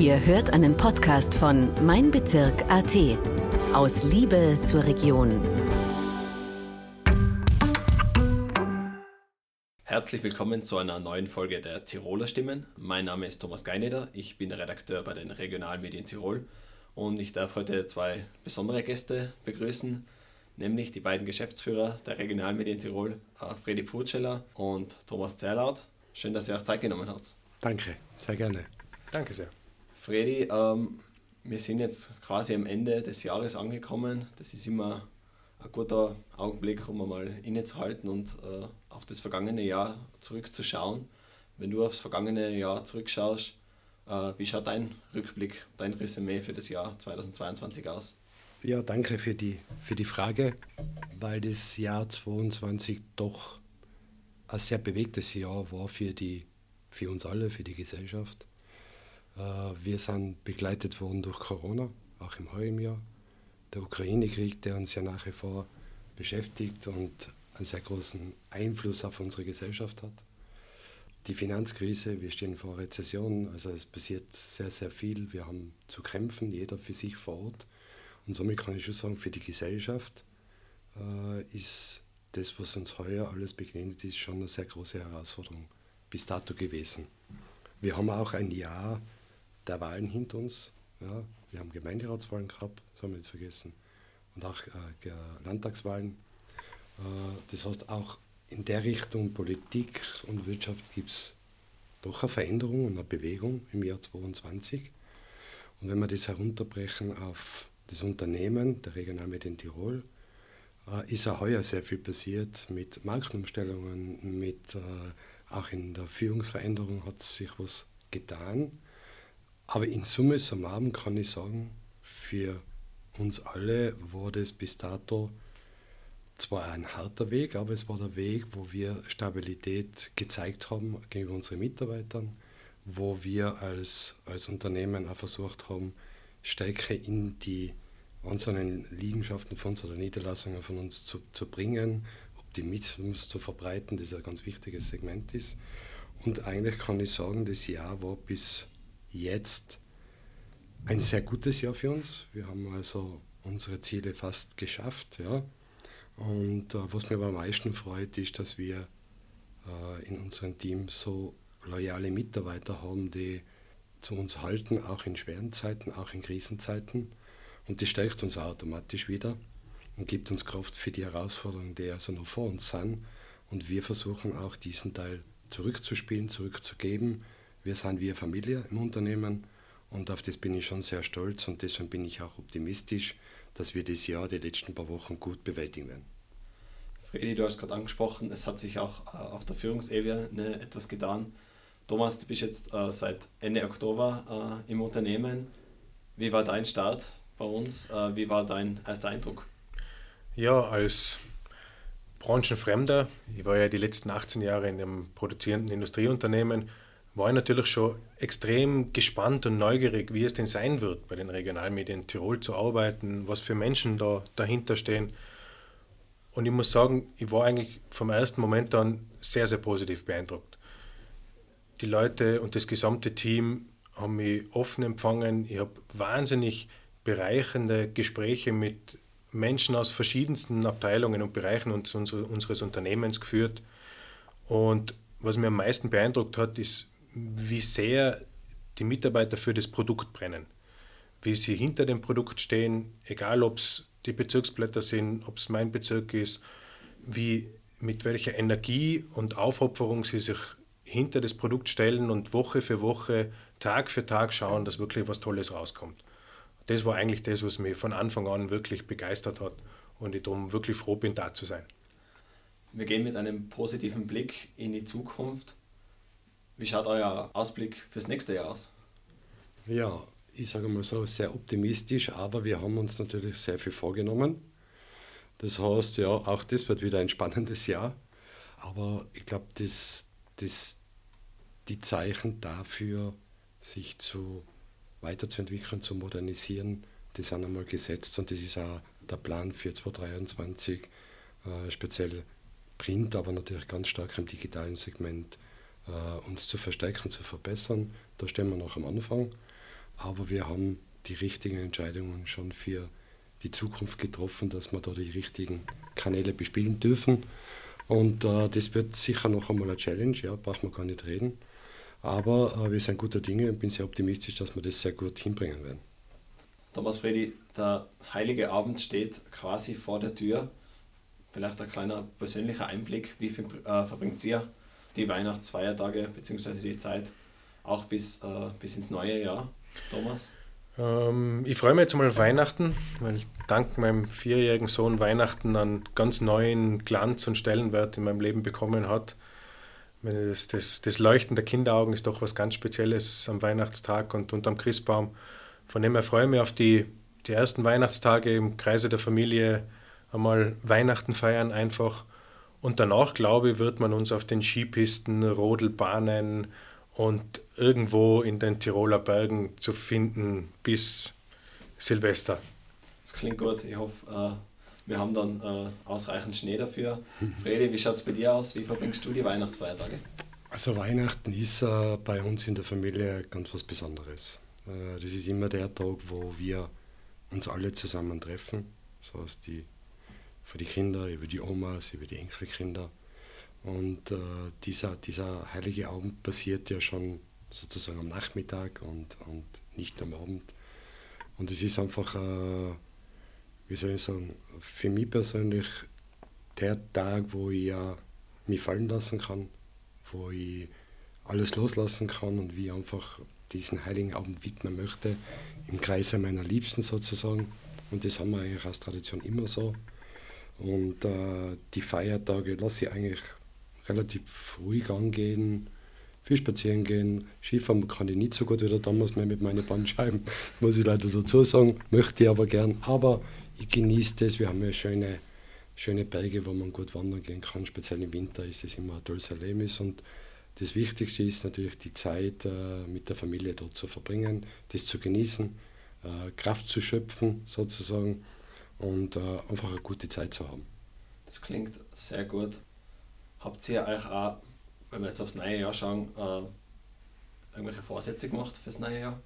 Ihr hört einen Podcast von Mein Bezirk AT. Aus Liebe zur Region. Herzlich willkommen zu einer neuen Folge der Tiroler Stimmen. Mein Name ist Thomas Geineder, ich bin Redakteur bei den Regionalmedien Tirol und ich darf heute zwei besondere Gäste begrüßen, nämlich die beiden Geschäftsführer der Regionalmedien Tirol, Fredi Pfurtscheller und Thomas Zerlaut. Schön, dass ihr euch Zeit genommen habt. Danke, sehr gerne. Danke sehr. Fredi, ähm, wir sind jetzt quasi am Ende des Jahres angekommen. Das ist immer ein guter Augenblick, um einmal innezuhalten und äh, auf das vergangene Jahr zurückzuschauen. Wenn du aufs vergangene Jahr zurückschaust, äh, wie schaut dein Rückblick, dein Resümee für das Jahr 2022 aus? Ja, danke für die, für die Frage, weil das Jahr 2022 doch ein sehr bewegtes Jahr war für, die, für uns alle, für die Gesellschaft. Äh, wir sind begleitet worden durch Corona, auch im heurigen Jahr. Der Ukraine-Krieg, der uns ja nach wie vor beschäftigt und einen sehr großen Einfluss auf unsere Gesellschaft hat. Die Finanzkrise, wir stehen vor Rezession, also es passiert sehr, sehr viel. Wir haben zu kämpfen, jeder für sich vor Ort. Und somit kann ich schon sagen, für die Gesellschaft äh, ist das, was uns heuer alles begegnet ist, schon eine sehr große Herausforderung bis dato gewesen. Wir haben auch ein Jahr der Wahlen hinter uns. Ja. Wir haben Gemeinderatswahlen gehabt, das haben wir nicht vergessen, und auch äh, Landtagswahlen. Äh, das heißt, auch in der Richtung Politik und Wirtschaft gibt es doch eine Veränderung und eine Bewegung im Jahr 2022. Und wenn wir das herunterbrechen auf das Unternehmen der Regionalmedien Tirol, äh, ist auch heuer sehr viel passiert mit Markenumstellungen, mit äh, auch in der Führungsveränderung hat sich was getan. Aber in Summe summarum kann ich sagen, für uns alle war das bis dato zwar ein harter Weg, aber es war der Weg, wo wir Stabilität gezeigt haben gegenüber unseren Mitarbeitern, wo wir als, als Unternehmen auch versucht haben, Stärke in die einzelnen Liegenschaften von uns oder Niederlassungen von uns zu, zu bringen, Optimismus zu verbreiten, das ein ganz wichtiges Segment ist. Und eigentlich kann ich sagen, das Jahr war bis jetzt ein sehr gutes Jahr für uns. Wir haben also unsere Ziele fast geschafft. Ja. Und äh, was mir aber am meisten freut, ist, dass wir äh, in unserem Team so loyale Mitarbeiter haben, die zu uns halten, auch in schweren Zeiten, auch in Krisenzeiten. Und das stärkt uns automatisch wieder und gibt uns Kraft für die Herausforderungen, die also noch vor uns sind. Und wir versuchen auch diesen Teil zurückzuspielen, zurückzugeben. Wir sind wie eine Familie im Unternehmen und auf das bin ich schon sehr stolz und deswegen bin ich auch optimistisch, dass wir das Jahr, die letzten paar Wochen gut bewältigen werden. Fredi, du hast gerade angesprochen, es hat sich auch äh, auf der Führungsebene etwas getan. Thomas, du bist jetzt äh, seit Ende Oktober äh, im Unternehmen. Wie war dein Start bei uns? Äh, wie war dein erster Eindruck? Ja, als Branchenfremder, ich war ja die letzten 18 Jahre in einem produzierenden Industrieunternehmen, war ich natürlich schon extrem gespannt und neugierig, wie es denn sein wird, bei den Regionalmedien Tirol zu arbeiten, was für Menschen da dahinter stehen. Und ich muss sagen, ich war eigentlich vom ersten Moment an sehr, sehr positiv beeindruckt. Die Leute und das gesamte Team haben mich offen empfangen. Ich habe wahnsinnig bereichernde Gespräche mit Menschen aus verschiedensten Abteilungen und Bereichen unseres Unternehmens geführt. Und was mir am meisten beeindruckt hat, ist, wie sehr die Mitarbeiter für das Produkt brennen, wie sie hinter dem Produkt stehen, egal ob es die Bezirksblätter sind, ob es mein Bezirk ist, wie mit welcher Energie und Aufopferung sie sich hinter das Produkt stellen und Woche für Woche, Tag für Tag schauen, dass wirklich was Tolles rauskommt. Das war eigentlich das, was mich von Anfang an wirklich begeistert hat und ich darum wirklich froh bin, da zu sein. Wir gehen mit einem positiven Blick in die Zukunft. Wie schaut euer Ausblick fürs nächste Jahr aus? Ja, ich sage mal so, sehr optimistisch, aber wir haben uns natürlich sehr viel vorgenommen. Das heißt, ja, auch das wird wieder ein spannendes Jahr. Aber ich glaube, das, das, die Zeichen dafür, sich zu weiterzuentwickeln, zu modernisieren, die sind einmal gesetzt und das ist auch der Plan für 2023, äh, speziell Print, aber natürlich ganz stark im digitalen Segment uns zu verstärken, zu verbessern. Da stehen wir noch am Anfang. aber wir haben die richtigen Entscheidungen schon für die Zukunft getroffen, dass wir da die richtigen Kanäle bespielen dürfen. Und äh, das wird sicher noch einmal eine Challenge, ja, braucht man gar nicht reden. Aber äh, wir sind guter Dinge und bin sehr optimistisch, dass wir das sehr gut hinbringen werden. Thomas Fredi, der heilige Abend steht quasi vor der Tür. Vielleicht ein kleiner persönlicher Einblick. Wie viel, äh, verbringt ihr die Weihnachtsfeiertage bzw. die Zeit auch bis, äh, bis ins neue Jahr, Thomas? Ähm, ich freue mich jetzt mal auf Weihnachten, weil dank meinem vierjährigen Sohn Weihnachten einen ganz neuen Glanz und Stellenwert in meinem Leben bekommen hat. Das, das, das Leuchten der Kinderaugen ist doch was ganz Spezielles am Weihnachtstag und unterm Christbaum. Von dem her freue ich mich auf die, die ersten Weihnachtstage im Kreise der Familie, einmal Weihnachten feiern einfach. Und danach, glaube ich, wird man uns auf den Skipisten, Rodelbahnen, und irgendwo in den Tiroler Bergen zu finden bis Silvester. Das klingt gut. Ich hoffe, äh, wir haben dann äh, ausreichend Schnee dafür. Fredi, wie schaut es bei dir aus? Wie verbringst du die Weihnachtsfeiertage? Also Weihnachten ist äh, bei uns in der Familie ganz was Besonderes. Das ist immer der Tag, wo wir uns alle zusammen treffen. So heißt die für die Kinder, über die Omas, über die Enkelkinder. Und äh, dieser, dieser heilige Abend passiert ja schon sozusagen am Nachmittag und, und nicht am Abend. Und es ist einfach, äh, wie soll ich sagen, für mich persönlich der Tag, wo ich ja mich fallen lassen kann, wo ich alles loslassen kann und wie einfach diesen heiligen Abend widmen möchte, im Kreise meiner Liebsten sozusagen. Und das haben wir eigentlich als Tradition immer so. Und äh, die Feiertage lasse ich eigentlich relativ ruhig angehen, viel spazieren gehen. Skifahren kann ich nicht so gut wie der damals mehr mit meinen Bandscheiben, muss ich leider dazu sagen. Möchte ich aber gern. Aber ich genieße das. Wir haben ja schöne, schöne Berge, wo man gut wandern gehen kann. Speziell im Winter ist es immer ein tolles Erlebnis. Und das Wichtigste ist natürlich die Zeit äh, mit der Familie dort zu verbringen, das zu genießen, äh, Kraft zu schöpfen sozusagen und äh, einfach eine gute Zeit zu haben. Das klingt sehr gut. Habt ihr euch auch, wenn wir jetzt aufs neue Jahr schauen, äh, irgendwelche Vorsätze gemacht fürs neue Jahr?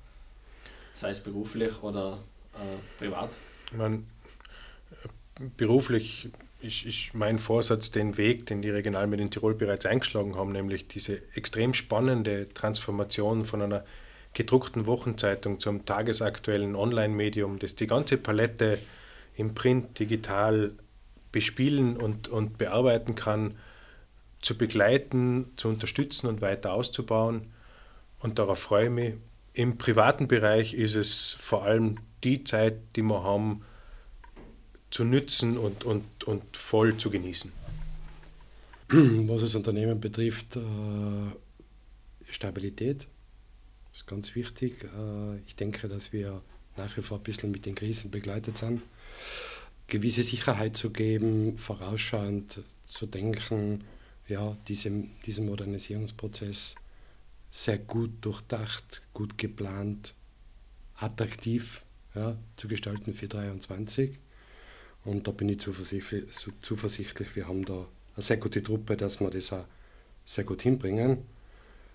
Sei es beruflich oder äh, privat? Ich meine, beruflich ist, ist mein Vorsatz den Weg, den die Regionalmedien Tirol bereits eingeschlagen haben, nämlich diese extrem spannende Transformation von einer gedruckten Wochenzeitung zum tagesaktuellen Online-Medium, das die ganze Palette im Print, digital bespielen und, und bearbeiten kann zu begleiten, zu unterstützen und weiter auszubauen. Und darauf freue ich mich. Im privaten Bereich ist es vor allem die Zeit, die wir haben, zu nützen und, und, und voll zu genießen. Was das Unternehmen betrifft, äh, Stabilität ist ganz wichtig. Äh, ich denke, dass wir nach wie vor ein bisschen mit den Krisen begleitet sind. Gewisse Sicherheit zu geben, vorausschauend zu denken, ja, diese, diesen Modernisierungsprozess sehr gut durchdacht, gut geplant, attraktiv ja, zu gestalten für 23. Und da bin ich zuversichtlich, zuversichtlich, wir haben da eine sehr gute Truppe, dass wir das auch sehr gut hinbringen.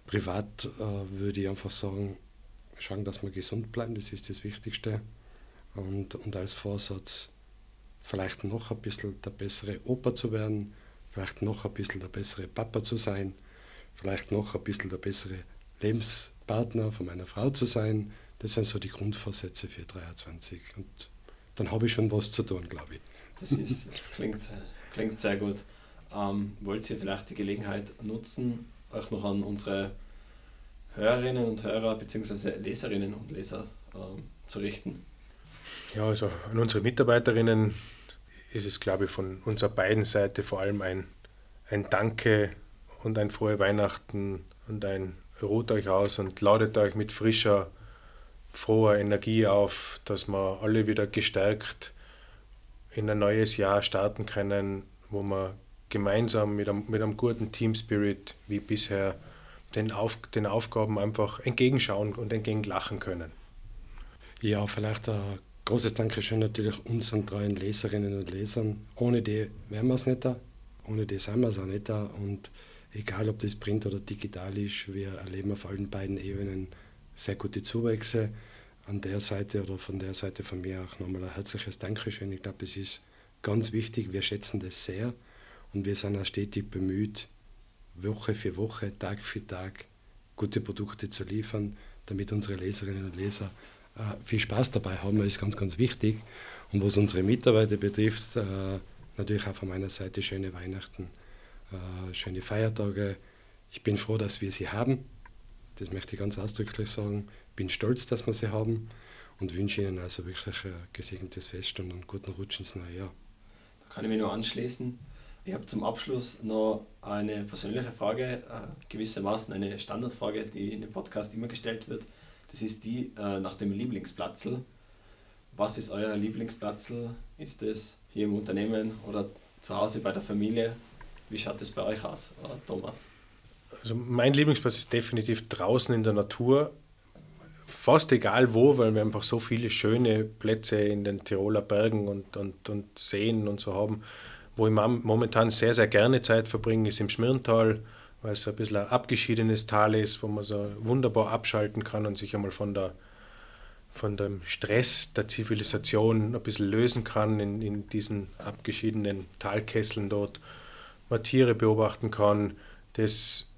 Privat äh, würde ich einfach sagen, schauen, dass wir gesund bleiben, das ist das Wichtigste. Und, und als Vorsatz vielleicht noch ein bisschen der bessere Opa zu werden, vielleicht noch ein bisschen der bessere Papa zu sein, vielleicht noch ein bisschen der bessere Lebenspartner von meiner Frau zu sein. Das sind so die Grundvorsätze für 23. Und dann habe ich schon was zu tun, glaube ich. Das, ist, das klingt, klingt sehr gut. Ähm, wollt ihr vielleicht die Gelegenheit nutzen, euch noch an unsere Hörerinnen und Hörer bzw. Leserinnen und Leser ähm, zu richten? Ja, also an unsere Mitarbeiterinnen ist es, glaube ich, von unserer beiden Seite vor allem ein, ein Danke und ein frohe Weihnachten und ein ruht euch aus und ladet euch mit frischer, froher Energie auf, dass wir alle wieder gestärkt in ein neues Jahr starten können, wo wir gemeinsam mit einem, mit einem guten Team Spirit wie bisher den, Auf, den Aufgaben einfach entgegenschauen und entgegenlachen können. Ja, vielleicht ein Großes Dankeschön natürlich unseren treuen Leserinnen und Lesern. Ohne die wären wir es nicht da, ohne die sind wir es auch nicht da. Und egal, ob das Print oder digital ist, wir erleben auf allen beiden Ebenen sehr gute Zuwächse. an der Seite oder von der Seite von mir auch nochmal ein herzliches Dankeschön. Ich glaube, es ist ganz wichtig, wir schätzen das sehr und wir sind auch stetig bemüht, Woche für Woche, Tag für Tag gute Produkte zu liefern, damit unsere Leserinnen und Leser viel Spaß dabei haben. Ist ganz, ganz wichtig. Und was unsere Mitarbeiter betrifft, äh, natürlich auch von meiner Seite schöne Weihnachten, äh, schöne Feiertage. Ich bin froh, dass wir sie haben. Das möchte ich ganz ausdrücklich sagen. Ich bin stolz, dass wir sie haben und wünsche Ihnen also wirklich ein gesegnetes Fest und einen guten Rutsch ins neue Jahr. Da kann ich mich nur anschließen. Ich habe zum Abschluss noch eine persönliche Frage, äh, gewissermaßen eine Standardfrage, die in dem Podcast immer gestellt wird. Das ist die äh, nach dem Lieblingsplatzl. Was ist euer Lieblingsplatzl? Ist es hier im Unternehmen oder zu Hause bei der Familie? Wie schaut es bei euch aus, äh, Thomas? Also mein Lieblingsplatz ist definitiv draußen in der Natur. Fast egal wo, weil wir einfach so viele schöne Plätze in den Tiroler Bergen und, und, und Seen und so haben. Wo ich momentan sehr, sehr gerne Zeit verbringe, ist im Schmirntal, weil es ein bisschen ein abgeschiedenes Tal ist, wo man so wunderbar abschalten kann und sich einmal von, der, von dem Stress der Zivilisation ein bisschen lösen kann in, in diesen abgeschiedenen Talkesseln dort. Man Tiere beobachten kann. Das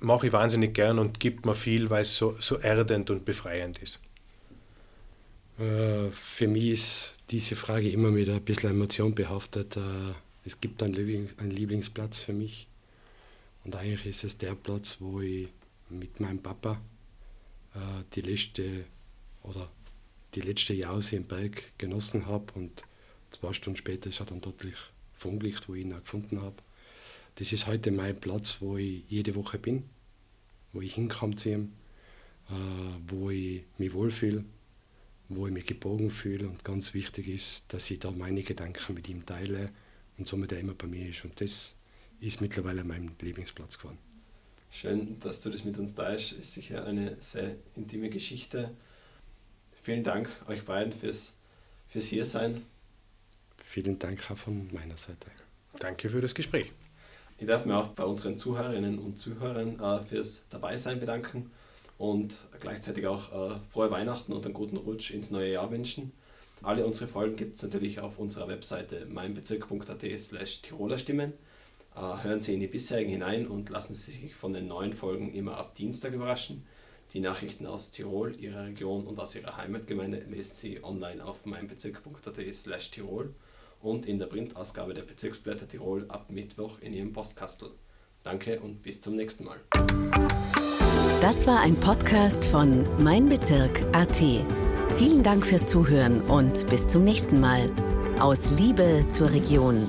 mache ich wahnsinnig gern und gibt mir viel, weil es so, so erdend und befreiend ist. Äh, für mich ist diese Frage immer mit ein bisschen Emotion behaftet. Äh, es gibt einen, einen Lieblingsplatz für mich. Und eigentlich ist es der Platz, wo ich mit meinem Papa äh, die letzte oder die letzte Jause im Berg genossen habe und zwei Stunden später ist er dann dort Funglicht, wo ich ihn auch gefunden habe. Das ist heute mein Platz, wo ich jede Woche bin, wo ich hinkomme zu ihm, äh, wo ich mich wohlfühle, wo ich mich gebogen fühle und ganz wichtig ist, dass ich da meine Gedanken mit ihm teile und somit er immer bei mir ist. Und das ist mittlerweile mein Lieblingsplatz geworden. Schön, dass du das mit uns teilst. Ist sicher eine sehr intime Geschichte. Vielen Dank euch beiden fürs, fürs Hiersein. Vielen Dank auch von meiner Seite. Danke für das Gespräch. Ich darf mich auch bei unseren Zuhörerinnen und Zuhörern äh, fürs Dabeisein bedanken und gleichzeitig auch äh, frohe Weihnachten und einen guten Rutsch ins neue Jahr wünschen. Alle unsere Folgen gibt es natürlich auf unserer Webseite meinbezirk.at slash Tiroler Stimmen. Äh, hören Sie in die bisherigen hinein und lassen Sie sich von den neuen Folgen immer ab Dienstag überraschen. Die Nachrichten aus Tirol, Ihrer Region und aus Ihrer Heimatgemeinde lesen Sie online auf meinbezirk.at slash Tirol und in der Printausgabe der Bezirksblätter Tirol ab Mittwoch in Ihrem Postkastel. Danke und bis zum nächsten Mal. Das war ein Podcast von Mein Bezirk AT. Vielen Dank fürs Zuhören und bis zum nächsten Mal. Aus Liebe zur Region.